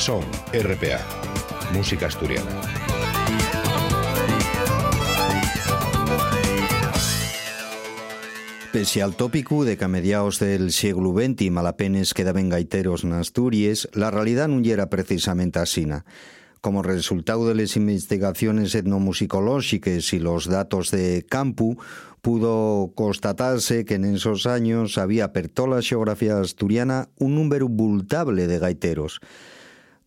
Son, RPA, música asturiana. Pese al tópico de que a mediados del siglo XX malapenes quedaban gaiteros en Asturias, la realidad no era precisamente asina. Como resultado de las investigaciones etnomusicológicas y los datos de campo, pudo constatarse que en esos años había per la geografía asturiana un número bultable de gaiteros.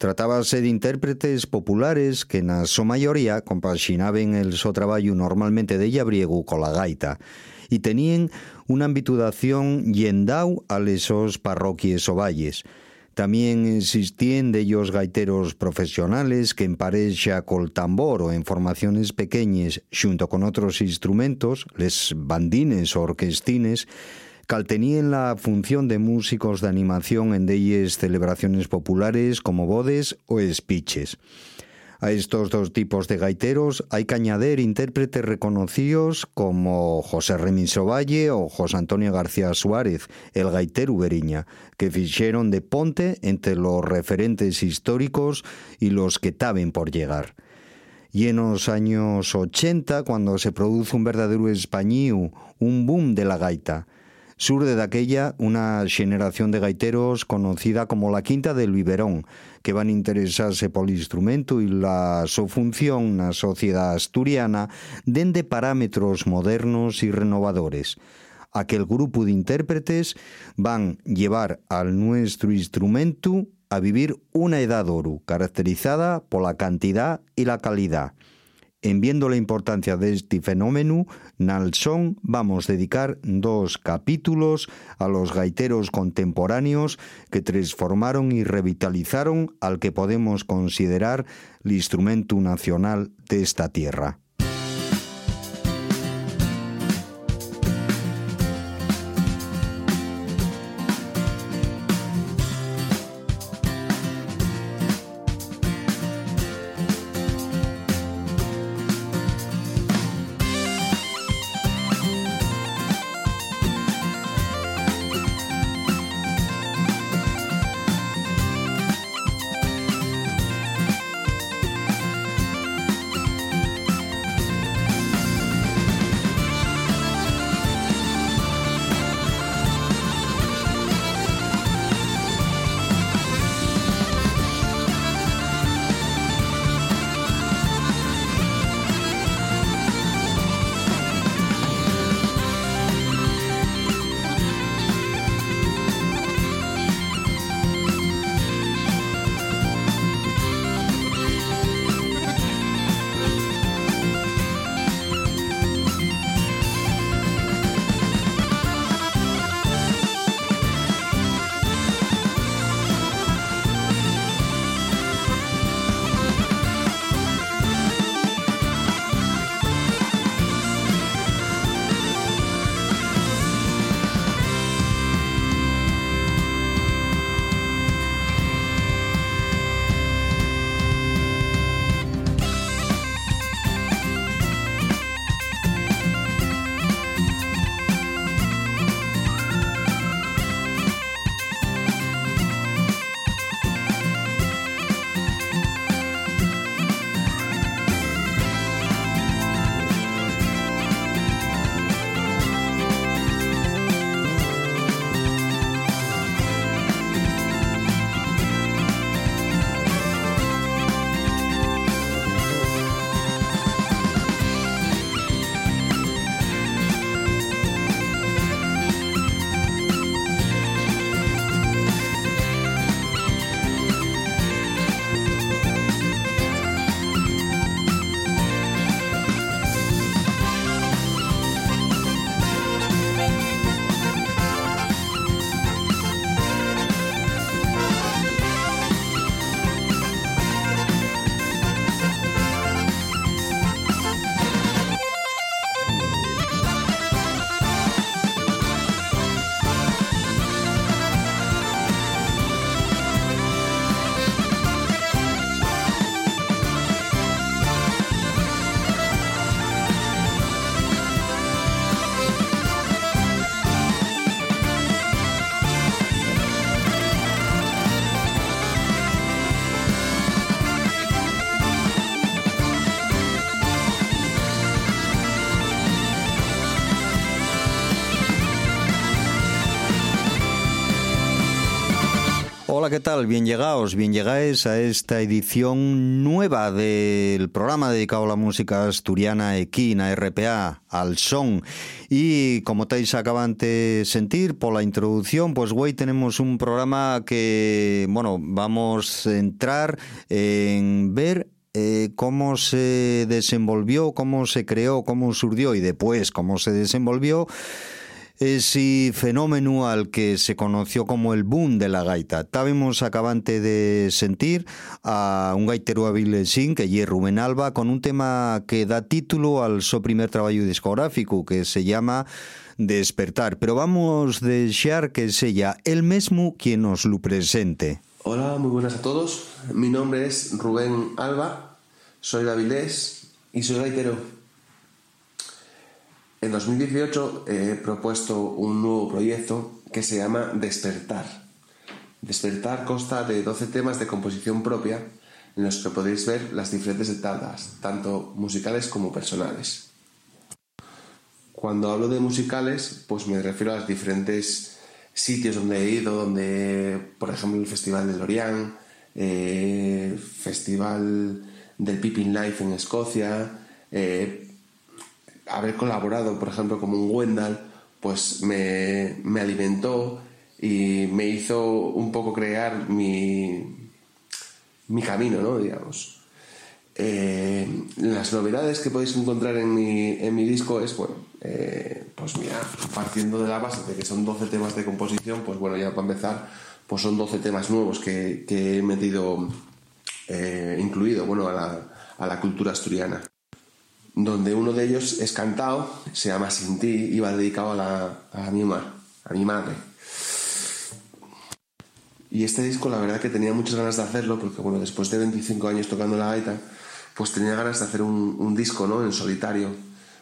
Tratábase de intérpretes populares que na su mayoría compaxinaban el so traballo normalmente de llabriego con la gaita y tenían una ambituación yendau a lesos parroquias o valles. También existían de ellos gaiteros profesionales que en pareja col tambor o en formaciones pequeñas junto con otros instrumentos, les bandines o orquestines, tenían la función de músicos de animación en deyes celebraciones populares como bodes o espiches. A estos dos tipos de gaiteros hay que añadir intérpretes reconocidos como José Remiso Valle o José Antonio García Suárez, el gaitero uberiña, que ficharon de ponte entre los referentes históricos y los que taben por llegar. Y en los años 80, cuando se produce un verdadero español, un boom de la gaita, Surde daquella unha xeneración de gaiteros conocida como la Quinta del Biberón, que van interesarse polo instrumento e la súa so función na sociedade asturiana dende parámetros modernos e renovadores aquel grupo de intérpretes van llevar al nuestro instrumento a vivir una edad oro, caracterizada por la cantidad y la calidad. En viendo la importancia de este fenómeno, Nalsón vamos a dedicar dos capítulos a los gaiteros contemporáneos que transformaron y revitalizaron al que podemos considerar el instrumento nacional de esta tierra. Hola, ¿qué tal? Bien llegados, bien llegáis a esta edición nueva del programa dedicado a la música asturiana en RPA, al son. Y como estáis acaban de sentir por la introducción, pues hoy tenemos un programa que, bueno, vamos a entrar en ver eh, cómo se desenvolvió, cómo se creó, cómo surgió y después cómo se desenvolvió ese fenómeno al que se conoció como el boom de la gaita. Estábamos acabante de sentir a un gaitero avilesín, que es Rubén Alba, con un tema que da título al su primer trabajo discográfico, que se llama Despertar. Pero vamos a desear que sea el mismo quien nos lo presente. Hola, muy buenas a todos. Mi nombre es Rubén Alba, soy de Avilés y soy gaitero. En 2018 he propuesto un nuevo proyecto que se llama Despertar. Despertar consta de 12 temas de composición propia en los que podéis ver las diferentes etapas, tanto musicales como personales. Cuando hablo de musicales, pues me refiero a los diferentes sitios donde he ido, donde, por ejemplo, el Festival de Lorient, eh, Festival del Pippin Life en Escocia, eh, haber colaborado, por ejemplo, como un Wendell, pues me, alimentó y me hizo un poco crear mi, mi camino, ¿no? Digamos. Eh, las novedades que podéis encontrar en mi, en mi disco es, bueno, eh, pues mira, partiendo de la base de que son 12 temas de composición, pues bueno, ya para empezar, pues son 12 temas nuevos que, he metido, eh, incluido, bueno, a la, a la cultura asturiana donde uno de ellos es cantado, se llama Sin ti, y va dedicado a, la, a, mi, a mi madre. Y este disco la verdad que tenía muchas ganas de hacerlo, porque bueno, después de 25 años tocando la gaita, pues tenía ganas de hacer un, disco ¿no? en solitario.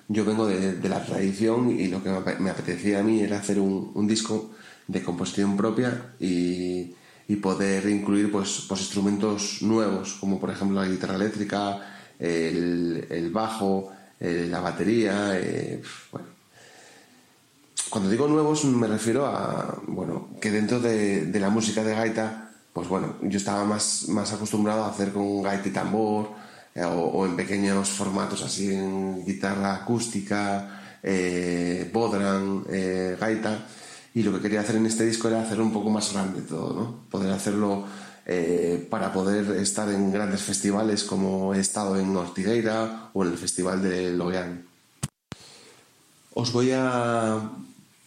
Yo vengo de, la tradición y lo que me apetecía a mí era hacer un, disco de composición propia y, poder incluir pues, pues instrumentos nuevos, como por ejemplo la guitarra eléctrica, el, bajo, eh, la batería, eh, bueno. Cuando digo nuevos me refiero a, bueno, que dentro de, la música de gaita, pues bueno, yo estaba más, más acostumbrado a hacer con gaita y tambor, eh, o, en pequeños formatos así, en guitarra acústica, bodran, gaita, y lo que quería hacer en este disco era hacerlo un poco más grande todo, ¿no? Poder hacerlo eh, para poder estar en grandes festivales como he estado en Ortigueira o en el Festival de Logan. Os voy a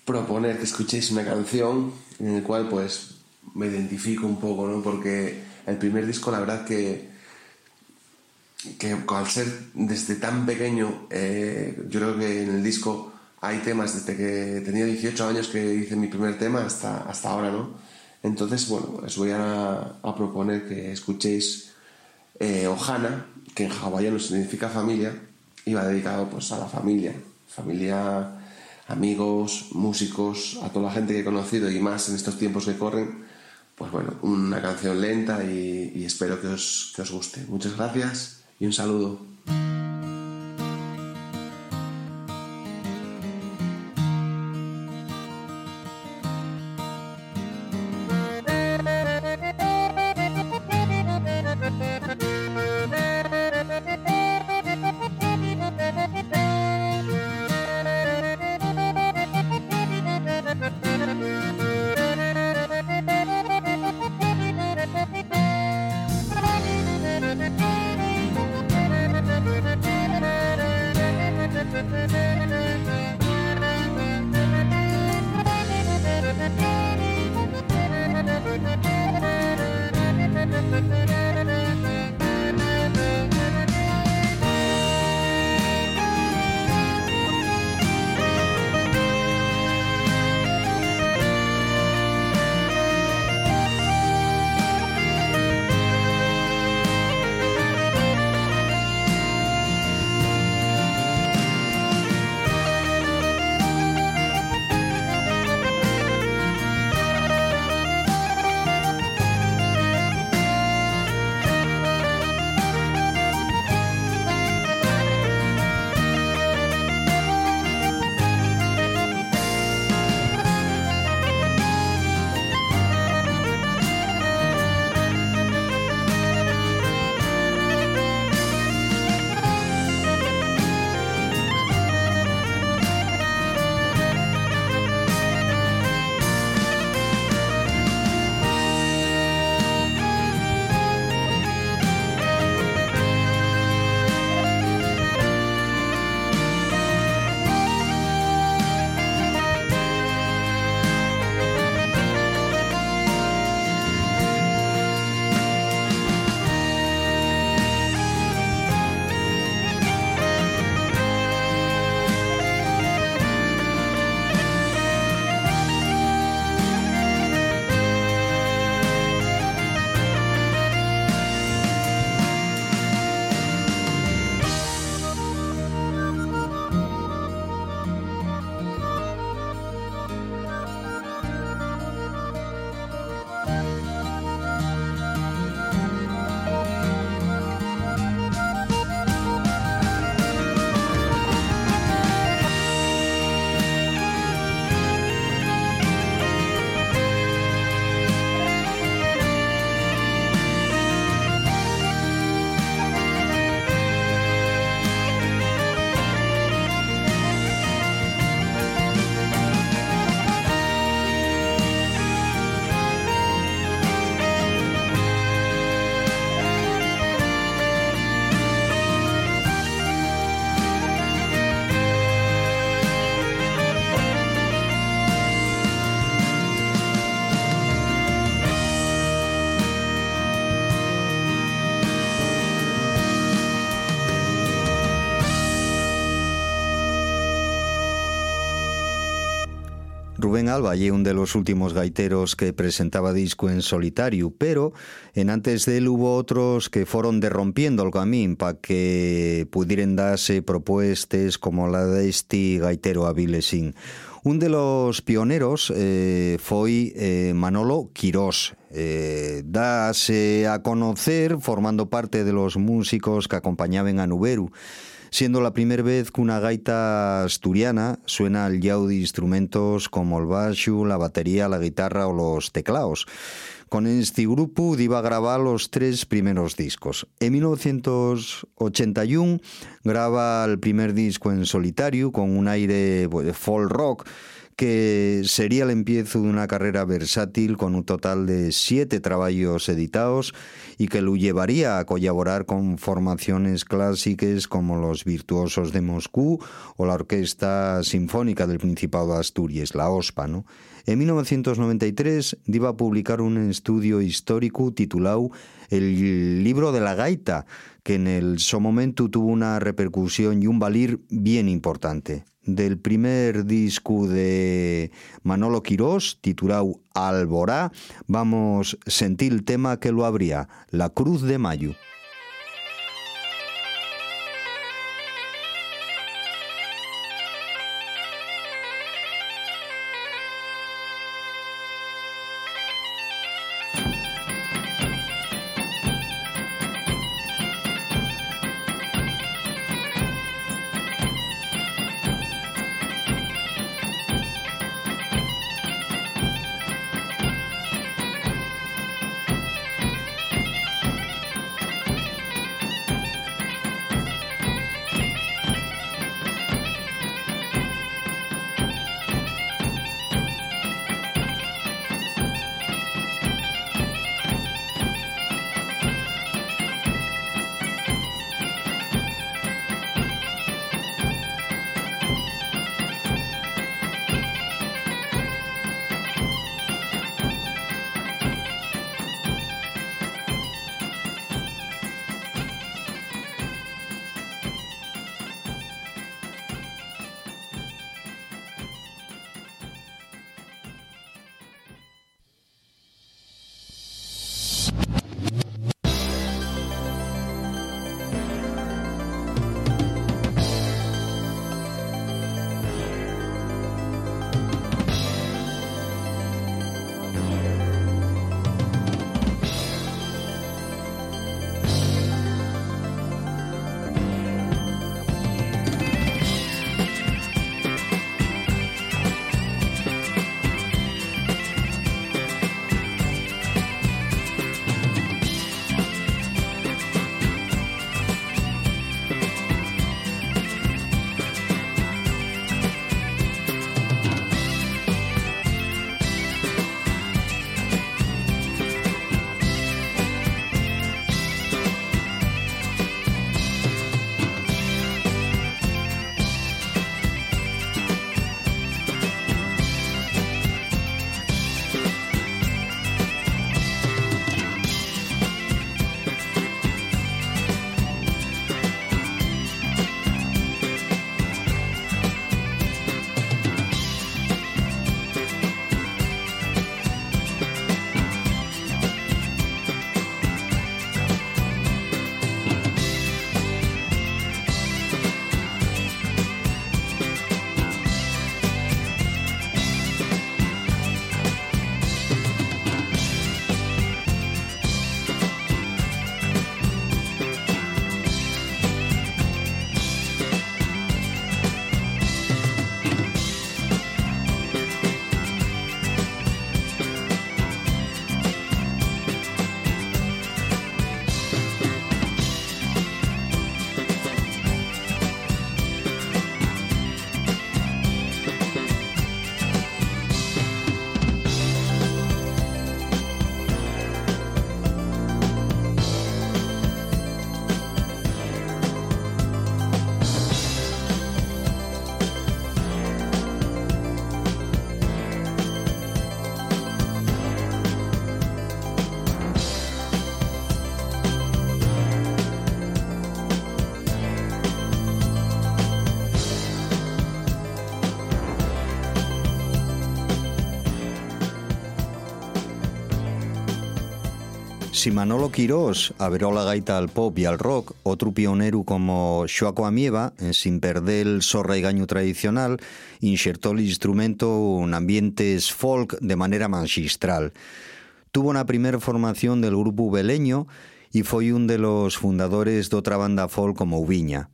proponer que escuchéis una canción en la cual pues me identifico un poco, ¿no? Porque el primer disco la verdad que que al ser desde tan pequeño, eh, yo creo que en el disco hay temas desde que tenía 18 años que hice mi primer tema hasta, hasta ahora, ¿no? Entonces, bueno, os voy a, proponer que escuchéis eh, Ohana, que en hawaiano significa familia, y va dedicado pues a la familia, familia, amigos, músicos, a toda la gente que he conocido y más en estos tiempos que corren. Pues bueno, una canción lenta y, espero que os, que os guste. Muchas gracias y un saludo. Rubén Alba y un de los últimos gaiteros que presentaba disco en solitario, pero en antes de él hubo otros que fueron derrompiendo el camino para que pudieran darse propuestas como la de este gaitero Avilesín. Un de los pioneros eh, fue eh, Manolo Quirós. Eh, dase a conocer formando parte de los músicos que acompañaban a Nuberu siendo la primera vez que una gaita asturiana suena al yao de instrumentos como el baixo, la batería, la guitarra o los teclados. Con este grupo iba a grabar los tres primeros discos. En 1981 graba el primer disco en solitario con un aire de folk rock que sería el empiezo de una carrera versátil con un total de siete trabajos editados y que lo llevaría a colaborar con formaciones clásicas como los Virtuosos de Moscú o la Orquesta Sinfónica del Principado de Asturias, la OSPA. ¿no? En 1993 iba a publicar un estudio histórico titulado El libro de la gaita, que en el su momento tuvo una repercusión y un valir bien importante del primer disco de Manolo Quirós, titulado Alborá, vamos sentir el tema que lo abría, La Cruz de Mayo. Si Manolo Quirós abrió la gaita al pop y al rock, otro pionero como Xoaco Amieva, sin perder el sorraigaño tradicional, insertó el instrumento en ambientes folk de manera magistral. Tuvo una primera formación del grupo Beleño y fue uno de los fundadores de otra banda folk como Ubiña.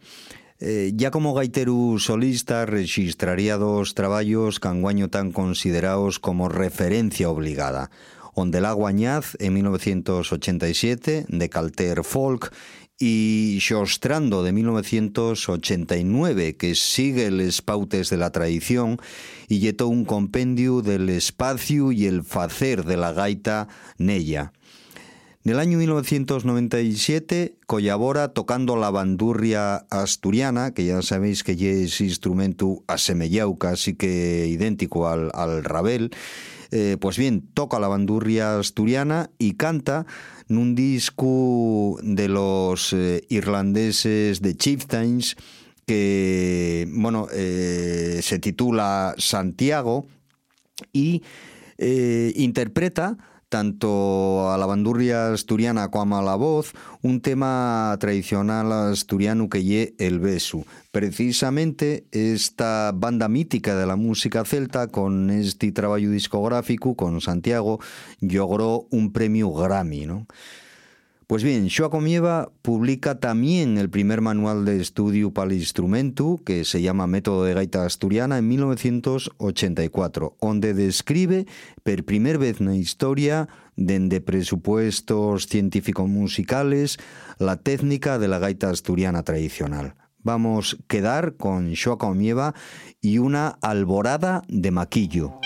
Eh, ya como gaiteru solista registraría dos trabajos canguaño tan considerados como referencia obligada. Ondela Guañaz en 1987 de Calter Folk y Xostrando de 1989 que sigue los pautes de la tradición y lletó un compendio del espacio y el facer de la gaita nella. En el año 1997 collabora tocando la bandurria asturiana, que ya sabéis que es instrumento asemellado casi que idéntico al, al rabel, eh, pues bien, toca la bandurria asturiana y canta en un disco de los eh, irlandeses de Chieftains que, bueno, eh, se titula Santiago y interpreta tanto a la bandurria asturiana como a la voz, un tema tradicional asturiano que lle el beso. Precisamente esta banda mítica de la música celta, con este trabajo discográfico, con Santiago, logró un premio Grammy, ¿no? Pues bien, Comieva publica también el primer manual de estudio para el instrumento, que se llama Método de Gaita Asturiana, en 1984, donde describe por primera vez en la historia, desde presupuestos científicos musicales, la técnica de la gaita asturiana tradicional. Vamos a quedar con Comieva y una alborada de maquillo.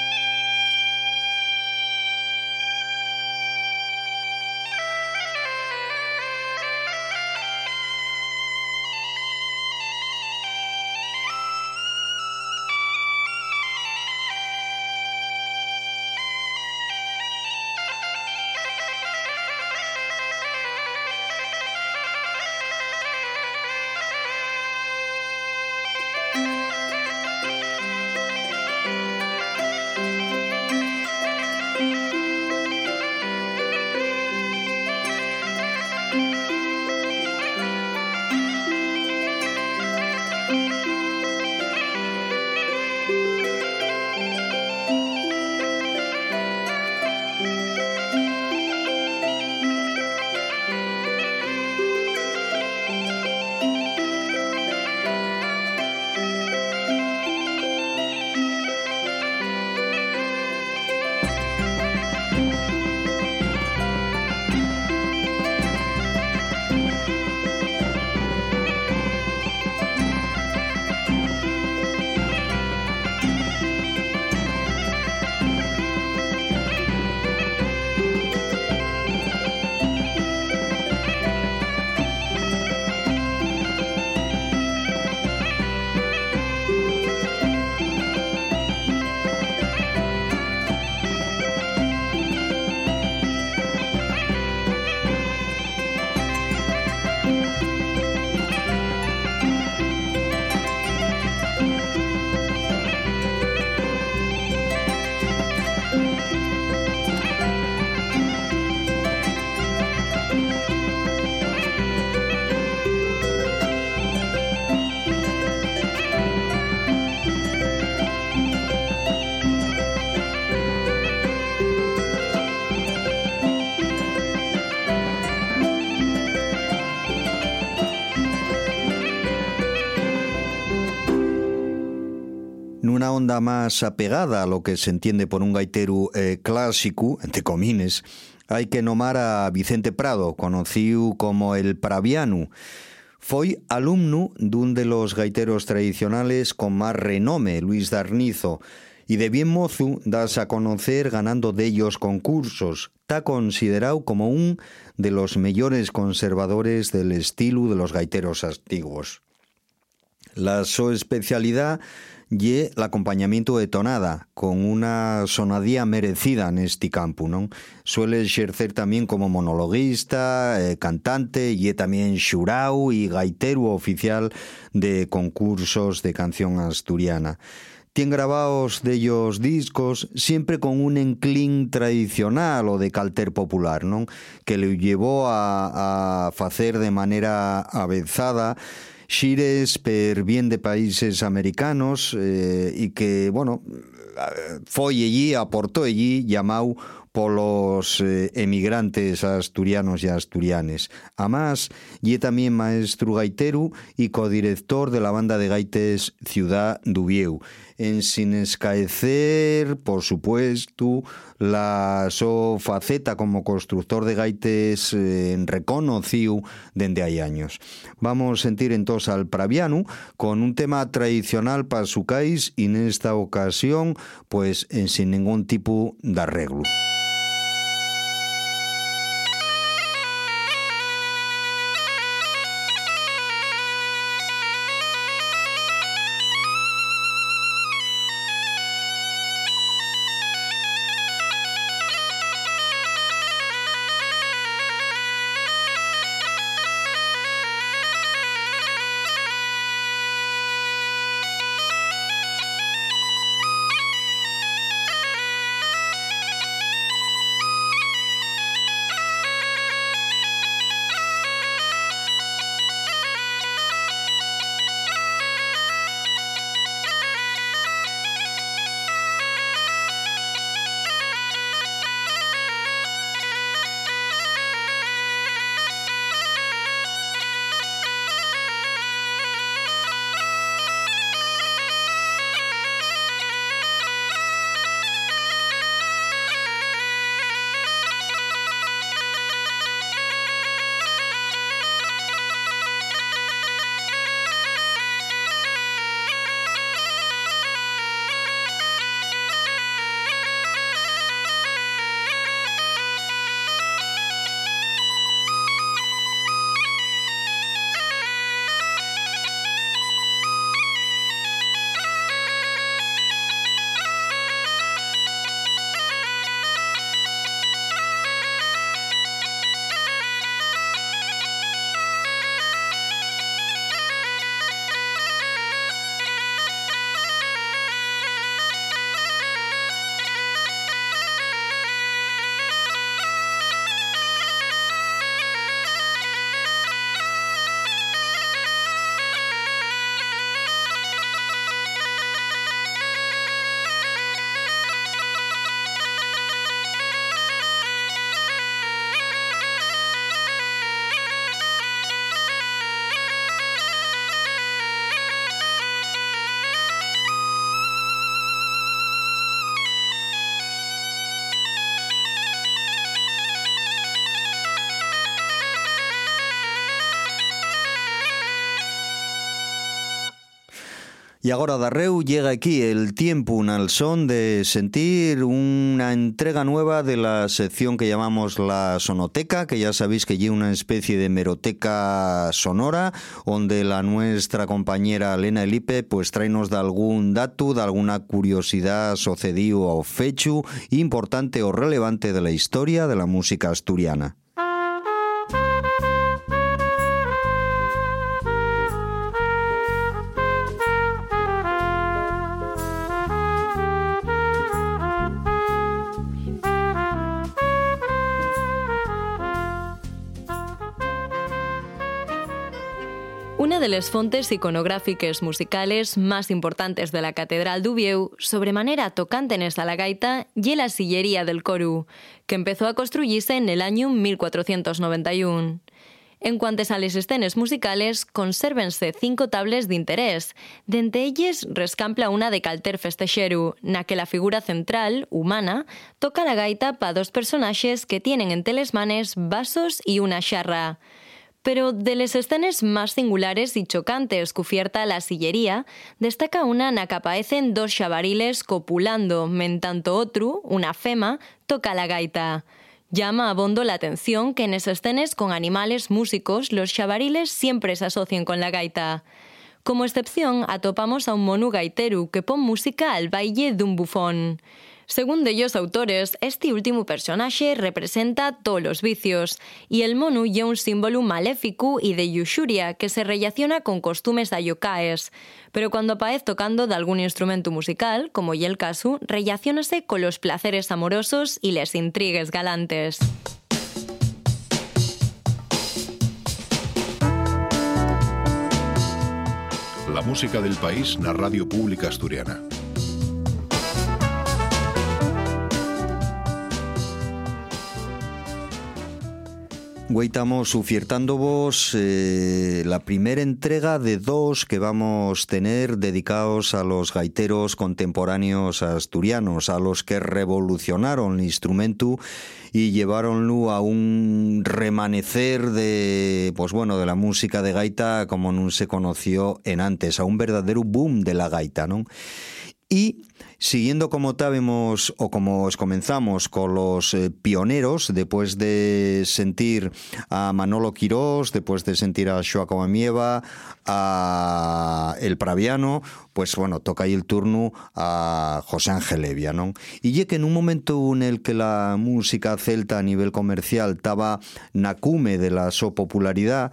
Onda más apegada a lo que se entiende por un gaitero eh, clásico, entre comines, hay que nomar a Vicente Prado, conocido como el Praviano. Fue alumno un de los gaiteros tradicionales con más renome, Luis Darnizo, y de bien mozo das a conocer ganando de ellos concursos. Está considerado como un de los mejores conservadores del estilo de los gaiteros antiguos. La su especialidad y el acompañamiento de tonada, con una sonadía merecida en este campo, ¿no? Suele ejercer también como monologuista, eh, cantante, y también xurau y gaitero oficial de concursos de canción asturiana. tiene grabados de ellos discos siempre con un enclín tradicional o de calter popular, que le llevó a, hacer de manera avanzada xires per bien de países americanos eh, y que, bueno, foi allí, aportó allí, llamado polos eh, emigrantes asturianos e asturianes. Amás, y tamén maestro gaitero e codirector de la banda de gaites Ciudad Dubieu. En sin escaecer, por supuesto, la so faceta como constructor de gaites eh, reconociu dende hai años. Vamos a sentir entonces al Praviano con un tema tradicional para su cais y en esta ocasión, pues en sin ningún tipo de arreglo. Y ahora Darreu llega aquí el tiempo, un alzón de sentir una entrega nueva de la sección que llamamos la sonoteca, que ya sabéis que lleva una especie de meroteca sonora, donde la nuestra compañera Elena Elipe pues traenos de algún dato, de alguna curiosidad sucedido o fecho importante o relevante de la historia de la música asturiana. Les fontes iconográfiques musicales más importantes de la Catedral d'Ubieu, sobremanera tocantenes a la gaita, y la sillería del coru, que empezó a construirse en el año 1491. En cuanto a las escenas musicales, consérvense cinco tables de interés. D'entre ellas rescampla una de Calter Festexeru, na que la figura central, humana, toca la gaita para dos personajes que tienen en telesmanes vasos y una charra. Pero de las escenas más singulares y chocantes cubierta la sillería, destaca una na que aparecen dos chavariles copulando, tanto otro, una fema, toca la gaita. Llama a bondo la atención que en esas escenas con animales músicos los chavariles siempre se asocian con la gaita. Como excepción, atopamos a un monu gaiteru que pone música al baile de un bufón. Según de ellos autores, este último personaje representa todos los vicios, y el monu ya un símbolo maléfico y de yushuria que se relaciona con costumes ayokaes, pero cuando aparece tocando de algún instrumento musical, como y el caso, relacionase con los placeres amorosos y les intrigues galantes. La música del país na Radio Pública Asturiana. Estamos ofertando eh, la primera entrega de dos que vamos a tener dedicados a los gaiteros contemporáneos asturianos, a los que revolucionaron el instrumento y llevaronlo a un remanecer de, pues bueno, de la música de gaita como no se conoció en antes, a un verdadero boom de la gaita, ¿no? Y Siguiendo como estábamos o como os comenzamos con los eh, pioneros, después de sentir a Manolo Quirós, después de sentir a Joaquín Amieva, a El Praviano, pues bueno, toca ahí el turno a José Ángel Evia, ¿no? Y ya que en un momento en el que la música celta a nivel comercial estaba nacume de la su popularidad,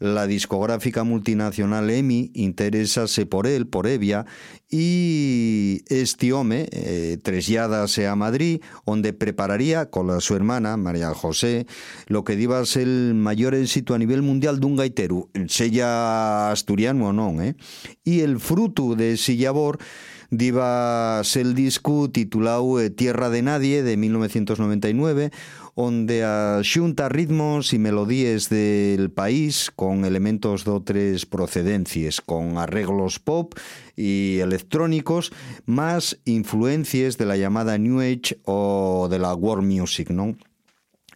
la discográfica multinacional EMI interesase por él, por Evia, y este hombre eh, a Madrid, donde prepararía con su hermana, María José, lo que iba a el mayor éxito a nivel mundial de un gaitero, sella asturiano o no, eh? y el fruto de ese labor el disco titulado eh, Tierra de Nadie de 1999 onde a xunta ritmos e melodías del país con elementos de outras procedencias, con arreglos pop y electrónicos, más influencias de la llamada New Age o de la world music, ¿no?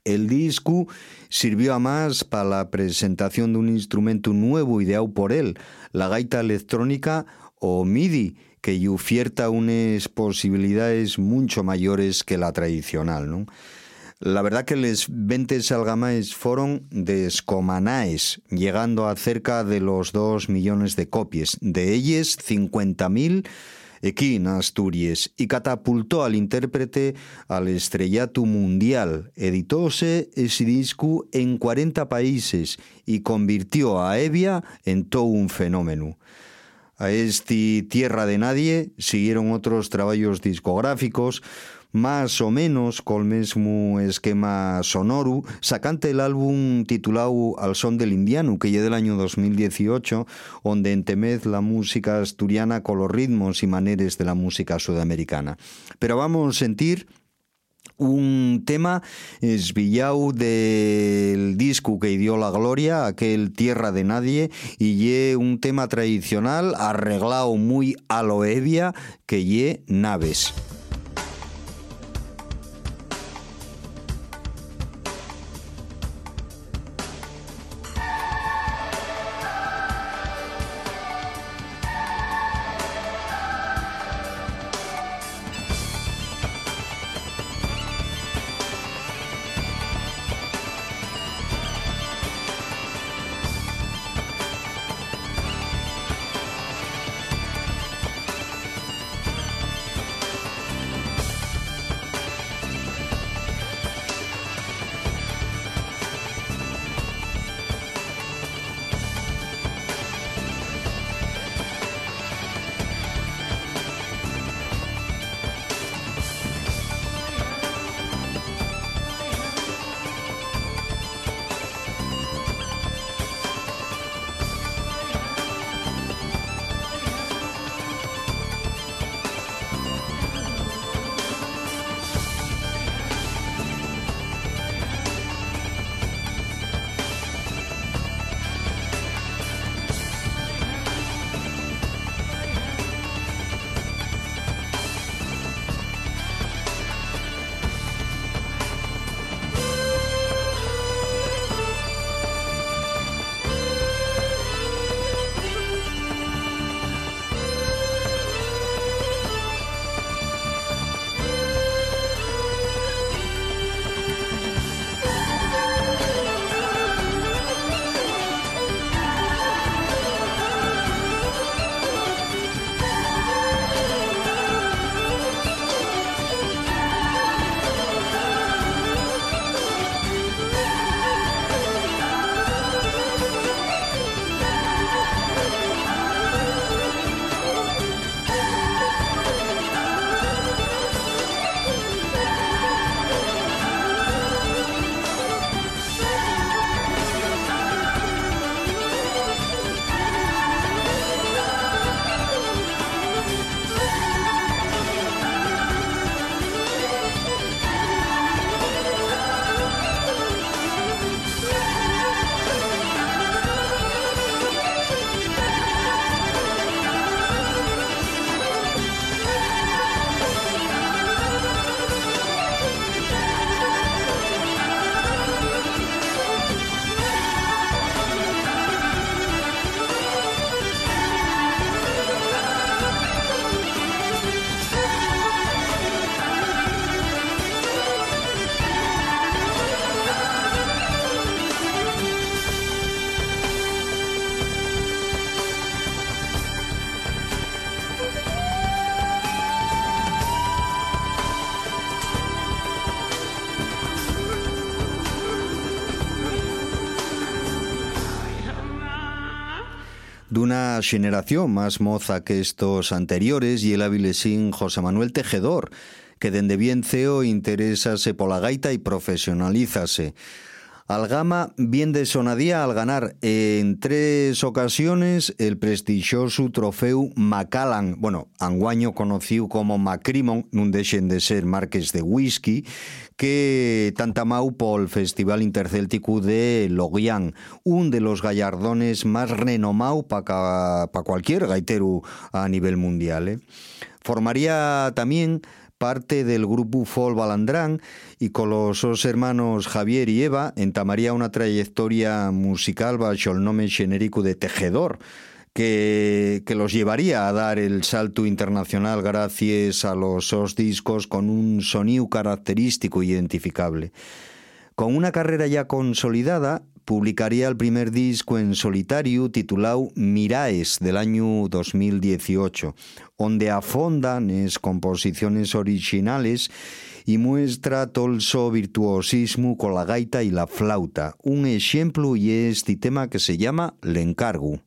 El disco sirvió a más para la presentación de un instrumento nuevo ideado por él, la gaita electrónica o MIDI, que oferta unas posibilidades mucho mayores que la tradicional, ¿no? La verdad que les ventes algamaes fueron descomanaes, llegando a cerca de los 2 millones de copias, de ellas 50.000 aquí en Asturias y catapultó al intérprete al estrellato mundial. Editóse ese disco en 40 países y convirtió a Evia en todo un fenómeno. A este Tierra de Nadie siguieron otros trabajos discográficos, más o menos col mismo esquema sonoro, sacante el álbum titulado Al son del indiano, que ya del año 2018, donde entemez la música asturiana con los ritmos y maneres de la música sudamericana. Pero vamos a sentir un tema esvillado del disco que dio la gloria, aquel Tierra de Nadie, y ye un tema tradicional arreglado muy a lo evia que ye Naves. Una generación más moza que estos anteriores y el avilesín José Manuel Tejedor, que dende bien ceo interesase pola gaita y profesionalízase. Algama bien de sonadía al ganar en tres ocasiones el prestigioso trofeo Macallan, bueno, anguaño conocido como Macrimon, nun deixen de ser marques de whisky, que tantamau el Festival Intercéltico de Logian, un de los gallardones más renomados para pa cualquier gaitero a nivel mundial. Eh. Formaría también parte del grupo Fol Balandrán y con los dos hermanos Javier y Eva entamaría una trayectoria musical bajo el nombre genérico de Tejedor, que, que, los llevaría a dar el salto internacional gracias a los dos discos con un sonido característico e identificable. Con una carrera ya consolidada, publicaría el primer disco en solitario titulado Miraes del año 2018, donde afondan es composiciones originales y muestra el virtuosismo con la gaita y la flauta. Un ejemplo y este tema que se llama Le Encargo.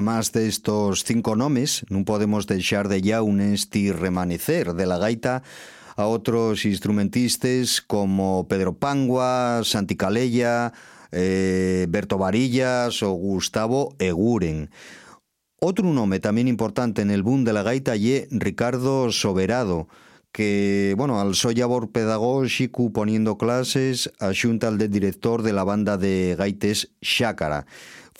De estos cinco nomes, no podemos dejar de ya un esti remanecer de la gaita a otros instrumentistas como Pedro Pangua, Santi Calella, eh, Berto Varillas o Gustavo Eguren. Otro nombre también importante en el boom de la gaita y Ricardo Soberado, que, bueno, al labor pedagógico poniendo clases, a al de director de la banda de gaites Xácara.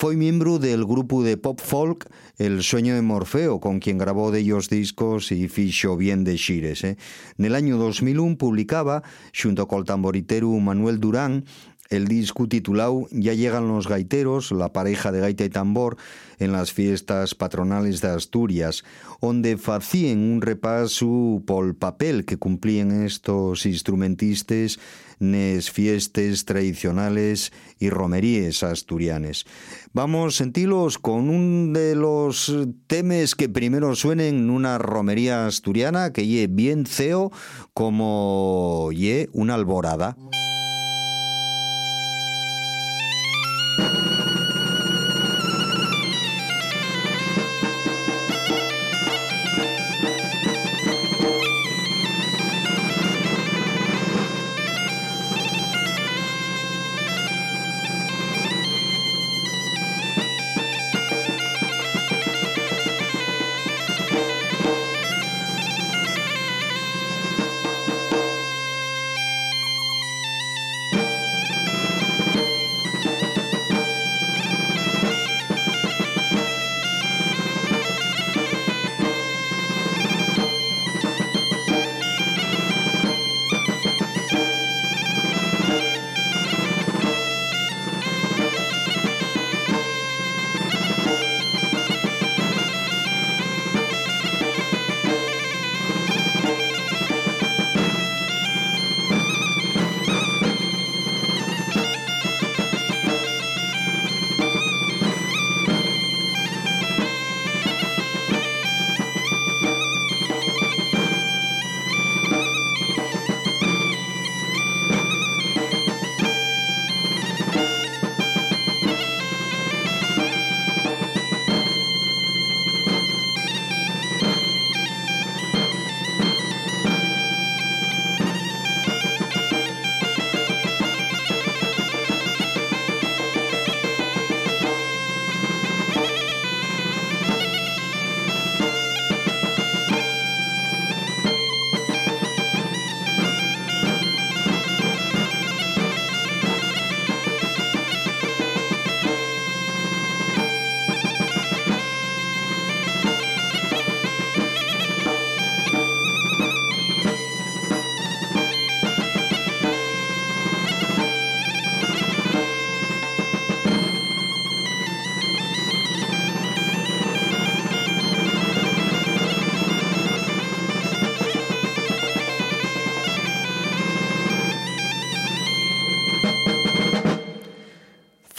Fue miembro del grupo de pop folk El sueño de Morfeo, con quien grabó de ellos discos y fichó bien de xires. En el año 2001 publicaba, junto con el tamboritero Manuel Durán, el disco titulado Ya llegan los gaiteros, la pareja de gaita y tambor, en las fiestas patronales de Asturias, donde hacían un repaso por el papel que cumplían estos instrumentistas nes fiestas tradicionales y romeríes asturianes. Vamos a sentirlos con un de los temas que primero suenen en una romería asturiana que ye bien ceo como ye una alborada.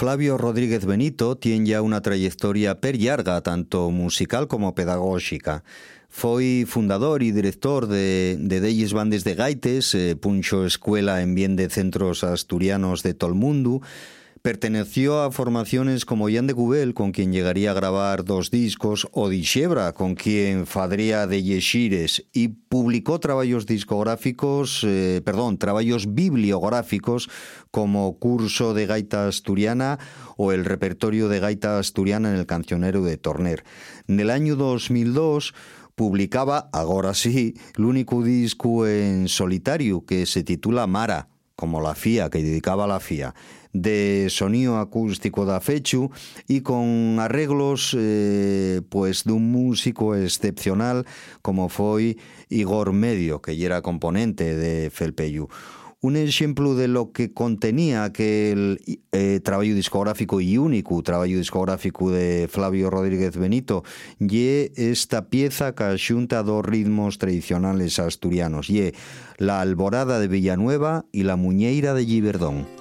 Flavio Rodríguez Benito tiene ya una trayectoria per tanto musical como pedagógica. Fue fundador y director de, de Bandes de Gaites, eh, puncho escuela en bien de centros asturianos de todo el mundo, Perteneció a formaciones como Jan de Gubel, con quien llegaría a grabar dos discos, o Dixebra, con quien fadría de Yeshires, y publicó trabajos discográficos, eh, perdón, trabajos bibliográficos como Curso de Gaita Asturiana o el repertorio de Gaita Asturiana en el Cancionero de Torner. En el año 2002 publicaba, ahora sí, el único disco en solitario que se titula Mara, como la FIA, que dedicaba a la FIA de sonido acústico da Fechu y con arreglos eh, pues de un músico excepcional como fue Igor Medio, que era componente de Felpeyu. Un ejemplo de lo que contenía aquel eh, trabajo discográfico y único trabajo discográfico de Flavio Rodríguez Benito y esta pieza que junta dos ritmos tradicionales asturianos y la Alborada de Villanueva y la Muñeira de Giverdón.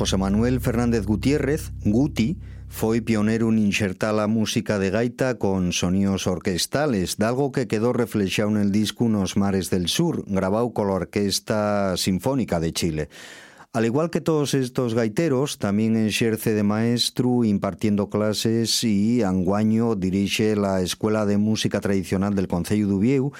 José Manuel Fernández Gutiérrez, Guti, foi pionero en inxertar a música de gaita con sonidos orquestales, de algo que quedó reflexado en el disco Unos mares del sur, grabado con la Orquesta Sinfónica de Chile. Al igual que todos estos gaiteros, también exerce de maestro impartiendo clases y anguaño dirige la Escuela de Música Tradicional del Concello de Ubieu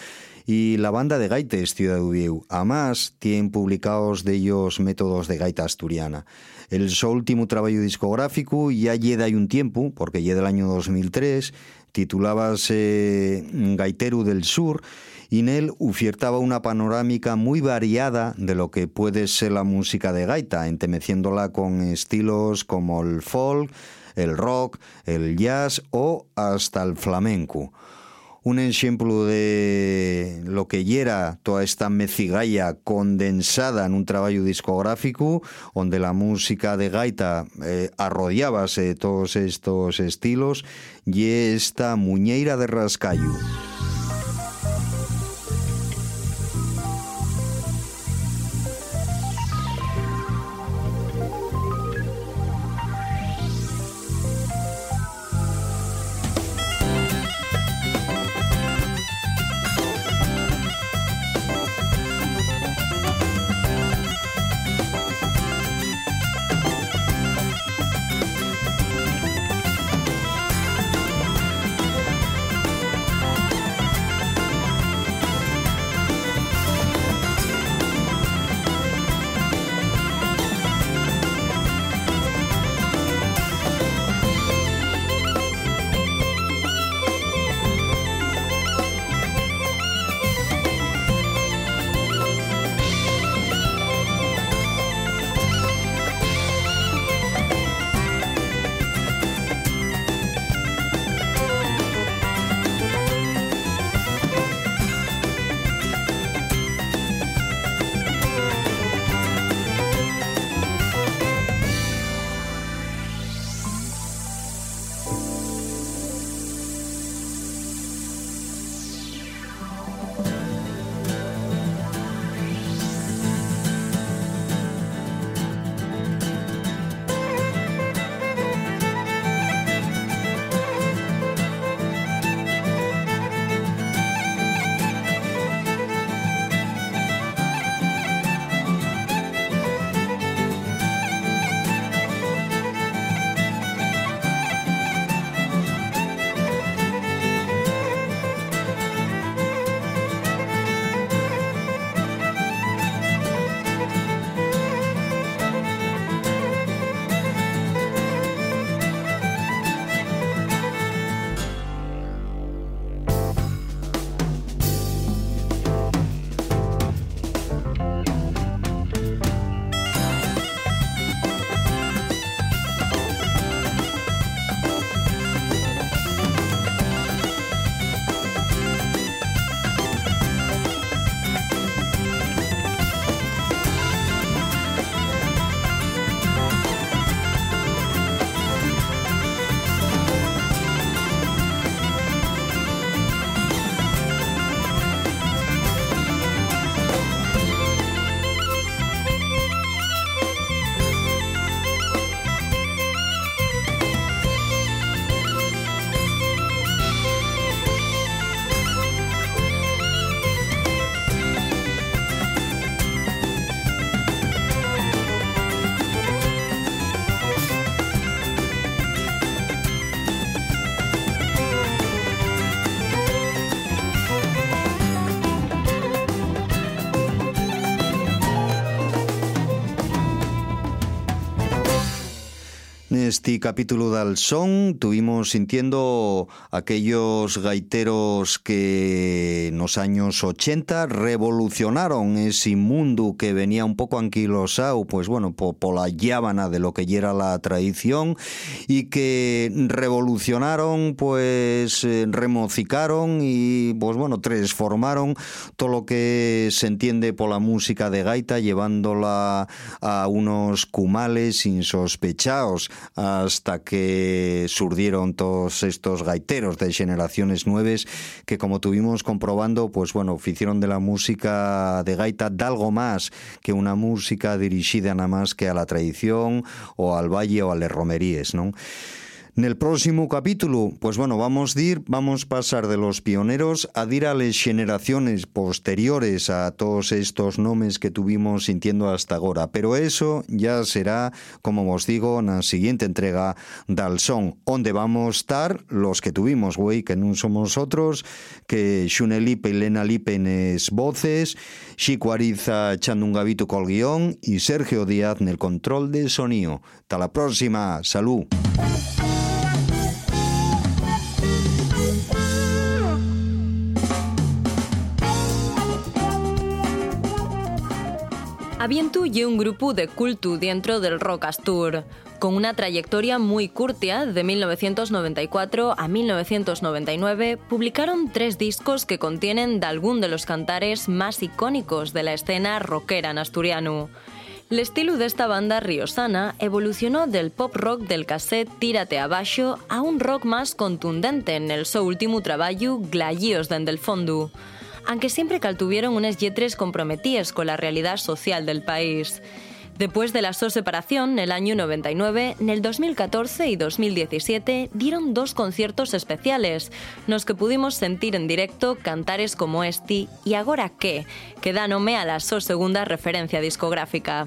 y la banda de gaites Ciudad Ubieu. Además, tienen publicados de ellos métodos de gaita asturiana. El su último trabajo discográfico ya llega hay un tiempo, porque llega del año 2003, titulábase Gaitero del Sur, y en él ofertaba una panorámica muy variada de lo que puede ser la música de gaita, entemeciéndola con estilos como el folk, el rock, el jazz o hasta el flamenco. un exemplo de lo que llera toda esta mecigalla condensada en un traballo discográfico onde la música de gaita eh, arrodíabase todos estos estilos y esta muñeira de rascallo. Este capítulo del son tuvimos sintiendo aquellos gaiteros que en los años 80 revolucionaron ese mundo que venía un poco anquilosado, pues bueno, por, la llábana de lo que era la tradición y que revolucionaron, pues eh, remocicaron y pues bueno, transformaron todo lo que se entiende por la música de gaita, llevándola a unos cumales insospechados hasta que surdieron todos estos gaiteros de generaciones nuevas que como tuvimos comprobando, pues bueno, hicieron de la música de gaita de algo más que una música dirigida nada más que a la tradición o al valle o a las romerías, ¿no? En el próximo capítulo, pues bueno, vamos a ir, vamos a pasar de los pioneros a ir a las generaciones posteriores a todos estos nombres que tuvimos sintiendo hasta ahora. Pero eso ya será, como os digo, en la siguiente entrega del son, donde vamos a estar los que tuvimos, güey, que no somos otros, que Xune Lipe y Lena Lipe en es voces, Chico Ariza echando un gavito col guion y Sergio Díaz en el control de sonido. Hasta la próxima, salud. Avientu y un grupo de culto dentro del Rock Astur, con una trayectoria muy curtia de 1994 a 1999, publicaron tres discos que contienen de algún de los cantares más icónicos de la escena rockera en asturiano. El estilo de esta banda riosana evolucionó del pop rock del cassette Tírate abajo a un rock más contundente en el su último trabajo Glayíos desde el fondo aunque siempre caltuvieron unas yetres comprometidas con la realidad social del país. Después de la su separación, el año 99, en el 2014 y 2017 dieron dos conciertos especiales, los que pudimos sentir en directo cantares como este y Agora qué, que da nombre a la su segunda referencia discográfica.